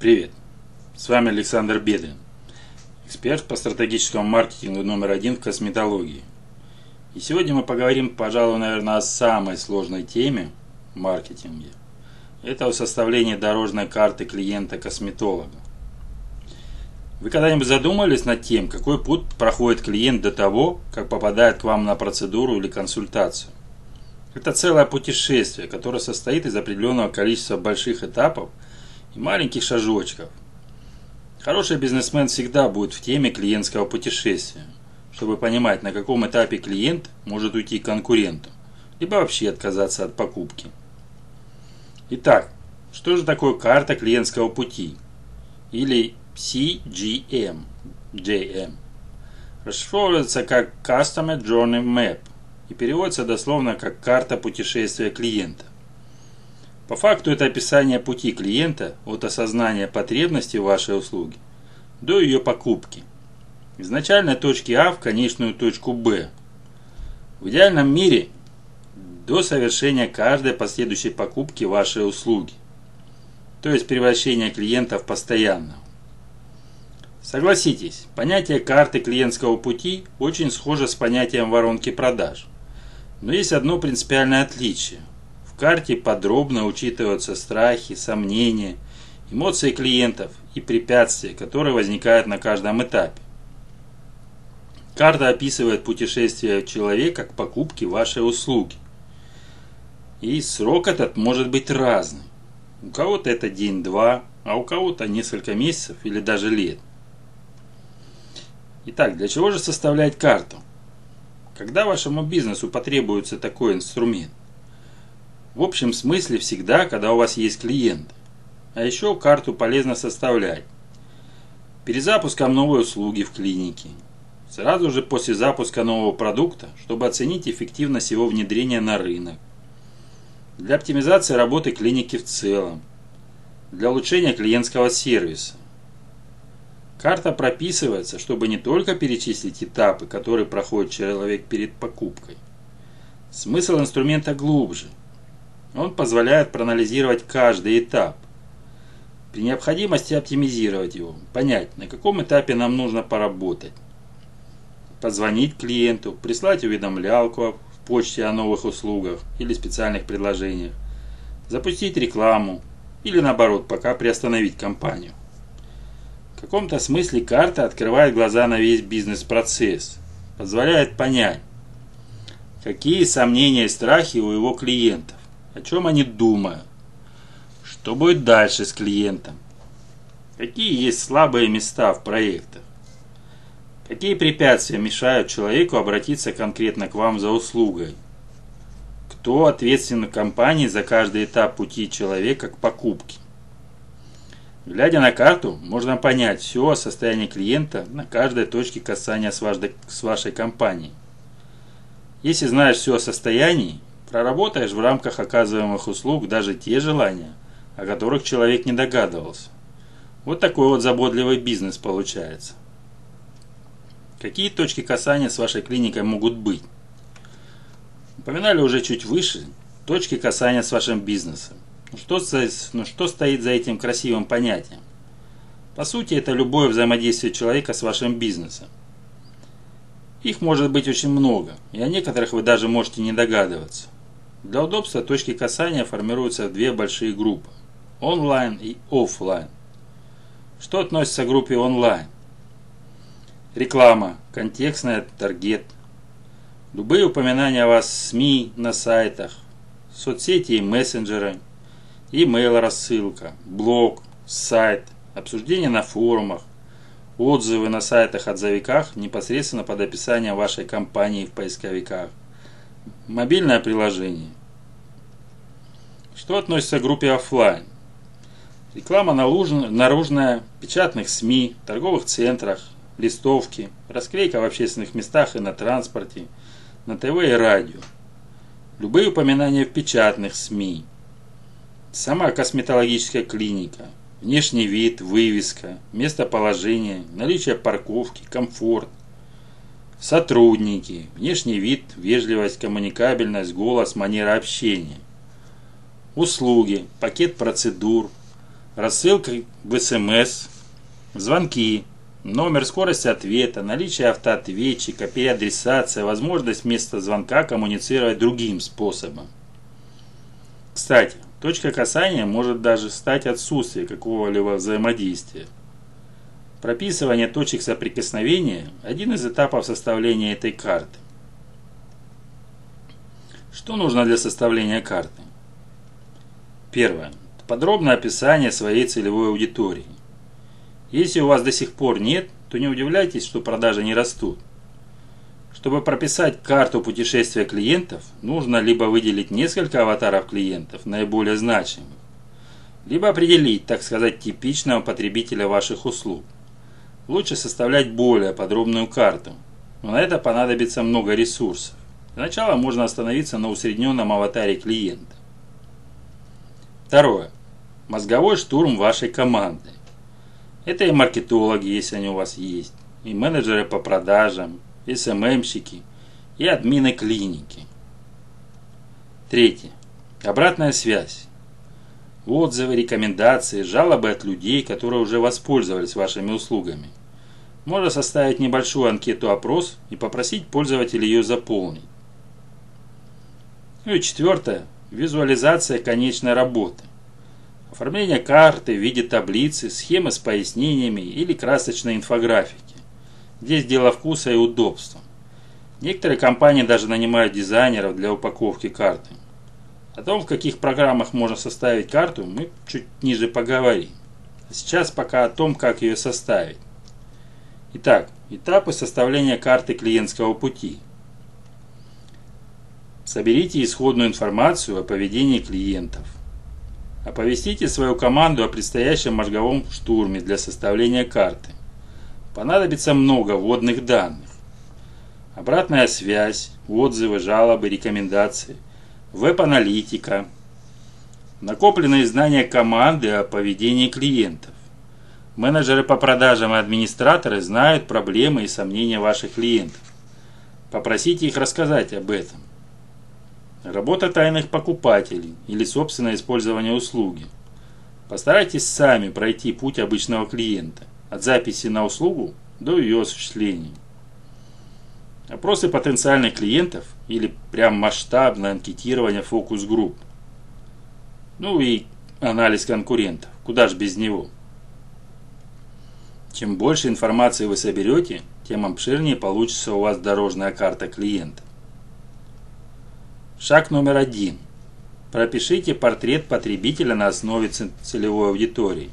Привет! С вами Александр Бедрин, эксперт по стратегическому маркетингу номер один в косметологии. И сегодня мы поговорим, пожалуй, наверное, о самой сложной теме в маркетинге. Это о составлении дорожной карты клиента-косметолога. Вы когда-нибудь задумались над тем, какой путь проходит клиент до того, как попадает к вам на процедуру или консультацию? Это целое путешествие, которое состоит из определенного количества больших этапов – и маленьких шажочков. Хороший бизнесмен всегда будет в теме клиентского путешествия, чтобы понимать, на каком этапе клиент может уйти к конкуренту, либо вообще отказаться от покупки. Итак, что же такое карта клиентского пути? Или CGM, JM. Расшифровывается как Customer Journey Map и переводится дословно как карта путешествия клиента. По факту это описание пути клиента от осознания потребности вашей услуге до ее покупки. Из начальной точки А в конечную точку Б. В идеальном мире до совершения каждой последующей покупки вашей услуги. То есть превращения клиента в постоянного. Согласитесь, понятие карты клиентского пути очень схоже с понятием воронки продаж. Но есть одно принципиальное отличие карте подробно учитываются страхи, сомнения, эмоции клиентов и препятствия, которые возникают на каждом этапе. Карта описывает путешествие человека к покупке вашей услуги. И срок этот может быть разный. У кого-то это день-два, а у кого-то несколько месяцев или даже лет. Итак, для чего же составлять карту? Когда вашему бизнесу потребуется такой инструмент? В общем смысле всегда, когда у вас есть клиенты. А еще карту полезно составлять. Перед запуском новой услуги в клинике. Сразу же после запуска нового продукта, чтобы оценить эффективность его внедрения на рынок. Для оптимизации работы клиники в целом. Для улучшения клиентского сервиса. Карта прописывается, чтобы не только перечислить этапы, которые проходит человек перед покупкой. Смысл инструмента глубже – он позволяет проанализировать каждый этап. При необходимости оптимизировать его, понять, на каком этапе нам нужно поработать. Позвонить клиенту, прислать уведомлялку в почте о новых услугах или специальных предложениях, запустить рекламу или наоборот пока приостановить компанию. В каком-то смысле карта открывает глаза на весь бизнес-процесс, позволяет понять, какие сомнения и страхи у его клиентов о чем они думают, что будет дальше с клиентом, какие есть слабые места в проектах, какие препятствия мешают человеку обратиться конкретно к вам за услугой, кто ответственен компании за каждый этап пути человека к покупке. Глядя на карту, можно понять все о состоянии клиента на каждой точке касания с с вашей компанией. Если знаешь все о состоянии, Проработаешь в рамках оказываемых услуг даже те желания, о которых человек не догадывался. Вот такой вот заботливый бизнес получается. Какие точки касания с вашей клиникой могут быть? Упоминали уже чуть выше точки касания с вашим бизнесом. Ну что, ну что стоит за этим красивым понятием? По сути, это любое взаимодействие человека с вашим бизнесом. Их может быть очень много, и о некоторых вы даже можете не догадываться. Для удобства точки касания формируются две большие группы – онлайн и офлайн. Что относится к группе онлайн? Реклама, контекстная таргет, любые упоминания о вас в СМИ, на сайтах, соцсети и мессенджеры, email рассылка, блог, сайт, обсуждения на форумах, отзывы на сайтах-отзывиках непосредственно под описанием вашей компании в поисковиках, Мобильное приложение. Что относится к группе офлайн? Реклама наружная, печатных СМИ, торговых центрах, листовки, расклейка в общественных местах и на транспорте, на ТВ и радио. Любые упоминания в печатных СМИ. Сама косметологическая клиника, внешний вид, вывеска, местоположение, наличие парковки, комфорт, Сотрудники, внешний вид, вежливость, коммуникабельность, голос, манера общения. Услуги, пакет процедур, рассылка в СМС, звонки, номер скорости ответа, наличие автоответчика, переадресация, возможность вместо звонка коммуницировать другим способом. Кстати, точка касания может даже стать отсутствие какого-либо взаимодействия. Прописывание точек соприкосновения – один из этапов составления этой карты. Что нужно для составления карты? Первое. Подробное описание своей целевой аудитории. Если у вас до сих пор нет, то не удивляйтесь, что продажи не растут. Чтобы прописать карту путешествия клиентов, нужно либо выделить несколько аватаров клиентов, наиболее значимых, либо определить, так сказать, типичного потребителя ваших услуг. Лучше составлять более подробную карту, но на это понадобится много ресурсов. Сначала можно остановиться на усредненном аватаре клиента. Второе. Мозговой штурм вашей команды. Это и маркетологи, если они у вас есть, и менеджеры по продажам, и СММщики, и админы клиники. Третье. Обратная связь. Отзывы, рекомендации, жалобы от людей, которые уже воспользовались вашими услугами. Можно составить небольшую анкету-опрос и попросить пользователя ее заполнить. Ну и четвертое. Визуализация конечной работы. Оформление карты в виде таблицы, схемы с пояснениями или красочной инфографики. Здесь дело вкуса и удобства. Некоторые компании даже нанимают дизайнеров для упаковки карты. О том, в каких программах можно составить карту, мы чуть ниже поговорим. А сейчас пока о том, как ее составить. Итак, этапы составления карты клиентского пути. Соберите исходную информацию о поведении клиентов. Оповестите свою команду о предстоящем мозговом штурме для составления карты. Понадобится много вводных данных. Обратная связь, отзывы, жалобы, рекомендации, веб-аналитика, накопленные знания команды о поведении клиентов. Менеджеры по продажам и администраторы знают проблемы и сомнения ваших клиентов. Попросите их рассказать об этом. Работа тайных покупателей или собственное использование услуги. Постарайтесь сами пройти путь обычного клиента, от записи на услугу до ее осуществления. Опросы потенциальных клиентов или прям масштабное анкетирование фокус-групп. Ну и анализ конкурентов. Куда же без него? Чем больше информации вы соберете, тем обширнее получится у вас дорожная карта клиента. Шаг номер один. Пропишите портрет потребителя на основе целевой аудитории.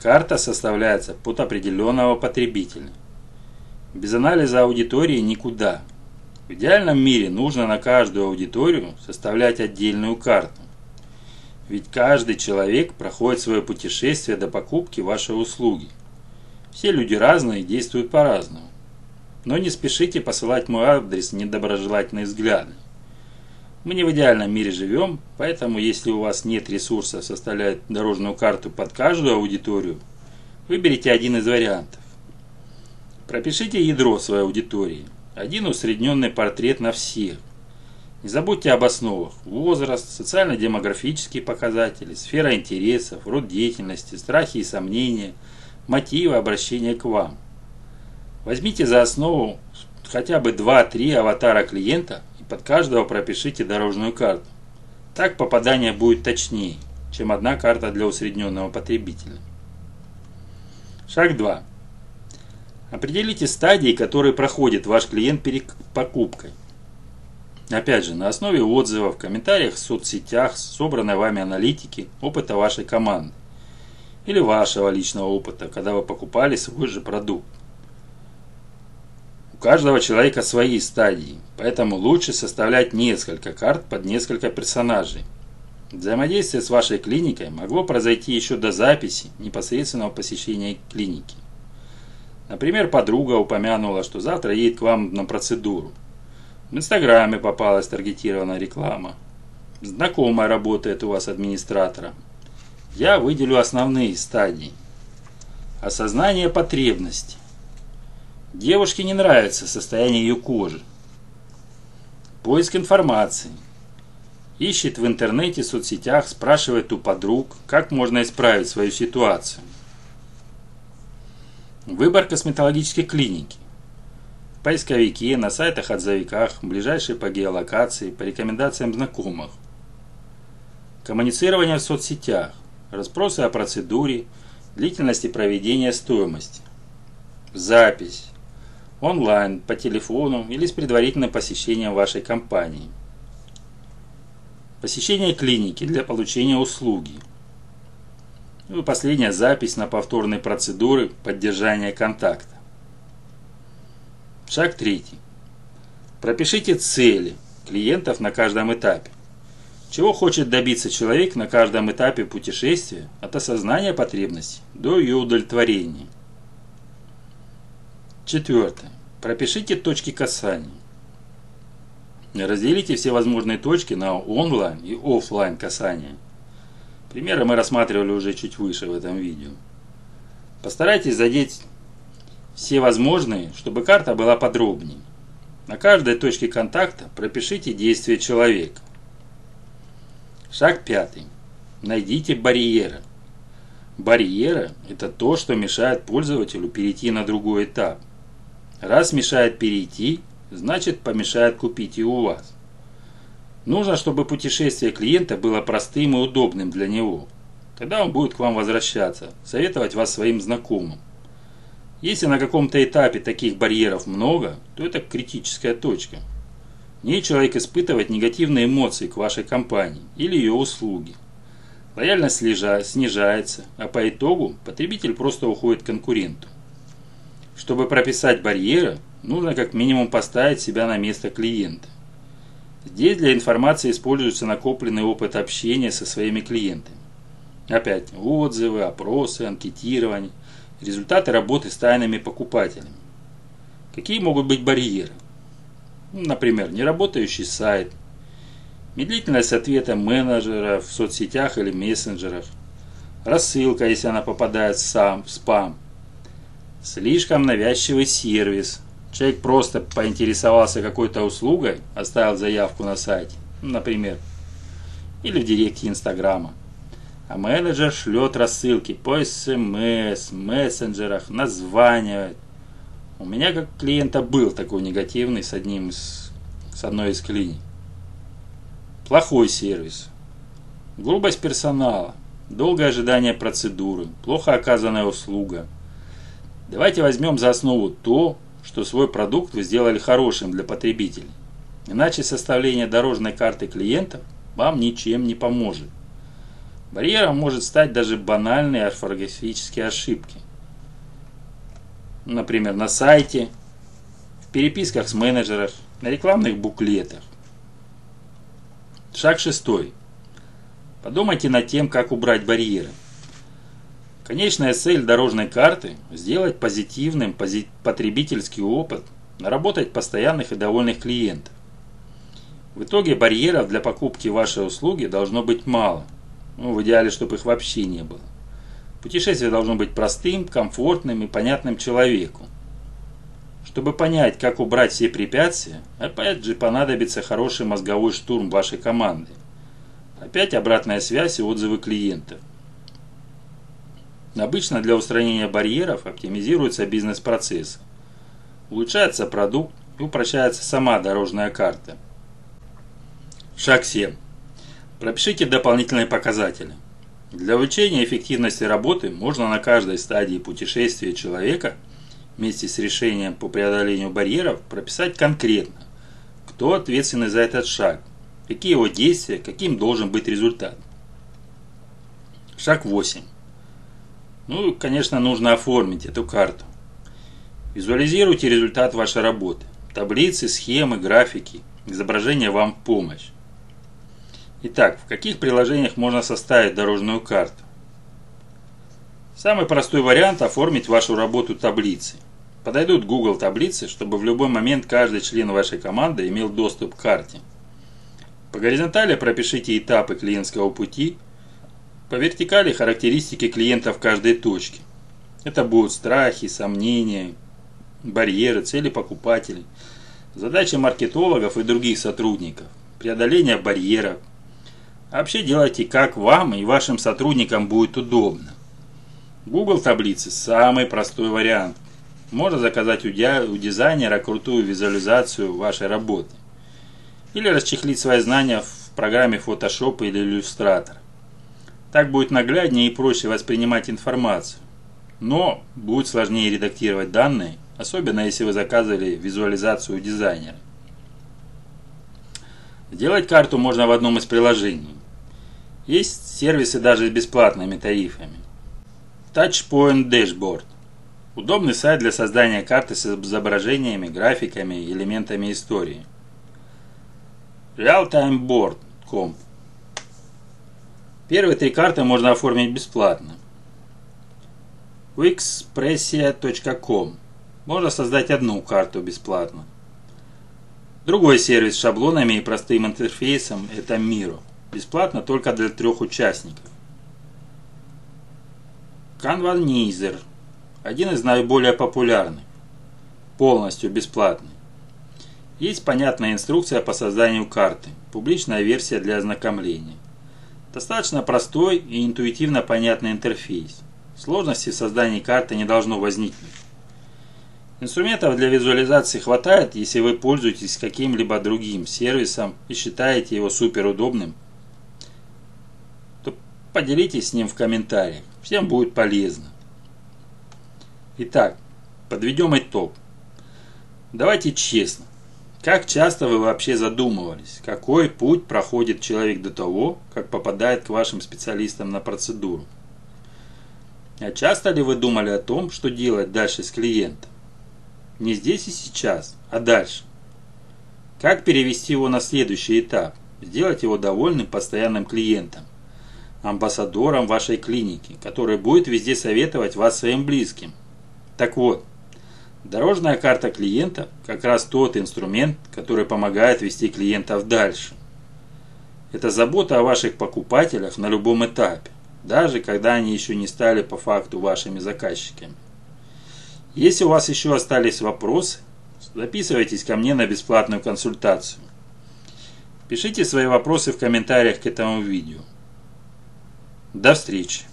Карта составляется под определенного потребителя. Без анализа аудитории никуда. В идеальном мире нужно на каждую аудиторию составлять отдельную карту. Ведь каждый человек проходит свое путешествие до покупки вашей услуги. Все люди разные и действуют по-разному. Но не спешите посылать мой адрес недоброжелательные взгляды. Мы не в идеальном мире живем, поэтому если у вас нет ресурса составлять дорожную карту под каждую аудиторию, выберите один из вариантов. Пропишите ядро своей аудитории. Один усредненный портрет на всех. Не забудьте об основах. Возраст, социально-демографические показатели, сфера интересов, род деятельности, страхи и сомнения, мотивы обращения к вам. Возьмите за основу хотя бы 2-3 аватара клиента под каждого пропишите дорожную карту. Так попадание будет точнее, чем одна карта для усредненного потребителя. Шаг 2. Определите стадии, которые проходит ваш клиент перед покупкой. Опять же, на основе отзывов, комментариях в соцсетях, собранной вами аналитики, опыта вашей команды. Или вашего личного опыта, когда вы покупали свой же продукт каждого человека свои стадии, поэтому лучше составлять несколько карт под несколько персонажей. Взаимодействие с вашей клиникой могло произойти еще до записи непосредственного посещения клиники. Например, подруга упомянула, что завтра едет к вам на процедуру. В Инстаграме попалась таргетированная реклама. Знакомая работает у вас администратором. Я выделю основные стадии. Осознание потребностей. Девушке не нравится состояние ее кожи. Поиск информации. Ищет в интернете, соцсетях, спрашивает у подруг, как можно исправить свою ситуацию. Выбор косметологической клиники. В поисковике, на сайтах-отзывиках, ближайшие по геолокации, по рекомендациям знакомых. Коммуницирование в соцсетях, расспросы о процедуре, длительности проведения стоимости. Запись. Онлайн, по телефону или с предварительным посещением вашей компании. Посещение клиники для получения услуги. Ну и последняя запись на повторные процедуры поддержания контакта. Шаг третий. Пропишите цели клиентов на каждом этапе. Чего хочет добиться человек на каждом этапе путешествия от осознания потребности до ее удовлетворения. Четвертое. Пропишите точки касания. Разделите все возможные точки на онлайн и офлайн касания. Примеры мы рассматривали уже чуть выше в этом видео. Постарайтесь задеть все возможные, чтобы карта была подробнее. На каждой точке контакта пропишите действия человека. Шаг пятый. Найдите барьеры. Барьеры – это то, что мешает пользователю перейти на другой этап. Раз мешает перейти, значит помешает купить и у вас. Нужно, чтобы путешествие клиента было простым и удобным для него. Тогда он будет к вам возвращаться, советовать вас своим знакомым. Если на каком-то этапе таких барьеров много, то это критическая точка. В человек испытывает негативные эмоции к вашей компании или ее услуги. Лояльность снижается, а по итогу потребитель просто уходит к конкуренту. Чтобы прописать барьеры, нужно как минимум поставить себя на место клиента. Здесь для информации используется накопленный опыт общения со своими клиентами. Опять отзывы, опросы, анкетирование, результаты работы с тайными покупателями. Какие могут быть барьеры? Ну, например, неработающий сайт, медлительность ответа менеджера в соцсетях или мессенджерах, рассылка, если она попадает сам, в спам, слишком навязчивый сервис, Человек просто поинтересовался какой-то услугой, оставил заявку на сайте, например, или в директе Инстаграма. А менеджер шлет рассылки по СМС, мессенджерах, названивает. У меня как клиента был такой негативный с одним из, с одной из клиник. Плохой сервис, грубость персонала, долгое ожидание процедуры, плохо оказанная услуга. Давайте возьмем за основу то, что свой продукт вы сделали хорошим для потребителей. Иначе составление дорожной карты клиентов вам ничем не поможет. Барьером может стать даже банальные орфографические ошибки. Например, на сайте, в переписках с менеджером, на рекламных буклетах. Шаг шестой. Подумайте над тем, как убрать барьеры. Конечная цель дорожной карты – сделать позитивным потребительский опыт, наработать постоянных и довольных клиентов. В итоге барьеров для покупки вашей услуги должно быть мало. Ну, в идеале, чтобы их вообще не было. Путешествие должно быть простым, комфортным и понятным человеку. Чтобы понять, как убрать все препятствия, опять же понадобится хороший мозговой штурм вашей команды. Опять обратная связь и отзывы клиентов. Обычно для устранения барьеров оптимизируется бизнес-процесс. Улучшается продукт и упрощается сама дорожная карта. Шаг 7. Пропишите дополнительные показатели. Для улучшения эффективности работы можно на каждой стадии путешествия человека вместе с решением по преодолению барьеров прописать конкретно, кто ответственный за этот шаг, какие его действия, каким должен быть результат. Шаг 8. Ну, конечно, нужно оформить эту карту. Визуализируйте результат вашей работы. Таблицы, схемы, графики, изображения вам в помощь. Итак, в каких приложениях можно составить дорожную карту? Самый простой вариант – оформить вашу работу таблицей. Подойдут Google таблицы, чтобы в любой момент каждый член вашей команды имел доступ к карте. По горизонтали пропишите этапы клиентского пути – по вертикали характеристики клиента в каждой точке. Это будут страхи, сомнения, барьеры, цели покупателей, задачи маркетологов и других сотрудников, преодоление барьеров, А вообще делайте как вам и вашим сотрудникам будет удобно. Google таблицы – самый простой вариант. Можно заказать у дизайнера крутую визуализацию вашей работы. Или расчехлить свои знания в программе Photoshop или Illustrator. Так будет нагляднее и проще воспринимать информацию. Но будет сложнее редактировать данные, особенно если вы заказывали визуализацию у дизайнера. Сделать карту можно в одном из приложений. Есть сервисы даже с бесплатными тарифами. Touchpoint Dashboard. Удобный сайт для создания карты с изображениями, графиками, элементами истории. Realtimeboard.com Первые три карты можно оформить бесплатно. Wixpressia.com Можно создать одну карту бесплатно. Другой сервис с шаблонами и простым интерфейсом – это Miro. Бесплатно только для трех участников. Canvanizer – один из наиболее популярных. Полностью бесплатный. Есть понятная инструкция по созданию карты, публичная версия для ознакомления. Достаточно простой и интуитивно понятный интерфейс. Сложности в создании карты не должно возникнуть. Инструментов для визуализации хватает, если вы пользуетесь каким-либо другим сервисом и считаете его суперудобным, то поделитесь с ним в комментариях. Всем будет полезно. Итак, подведем итог. Давайте честно. Как часто вы вообще задумывались, какой путь проходит человек до того, как попадает к вашим специалистам на процедуру? А часто ли вы думали о том, что делать дальше с клиентом? Не здесь и сейчас, а дальше. Как перевести его на следующий этап? Сделать его довольным постоянным клиентом, амбассадором вашей клиники, который будет везде советовать вас своим близким. Так вот, Дорожная карта клиента – как раз тот инструмент, который помогает вести клиентов дальше. Это забота о ваших покупателях на любом этапе, даже когда они еще не стали по факту вашими заказчиками. Если у вас еще остались вопросы, записывайтесь ко мне на бесплатную консультацию. Пишите свои вопросы в комментариях к этому видео. До встречи!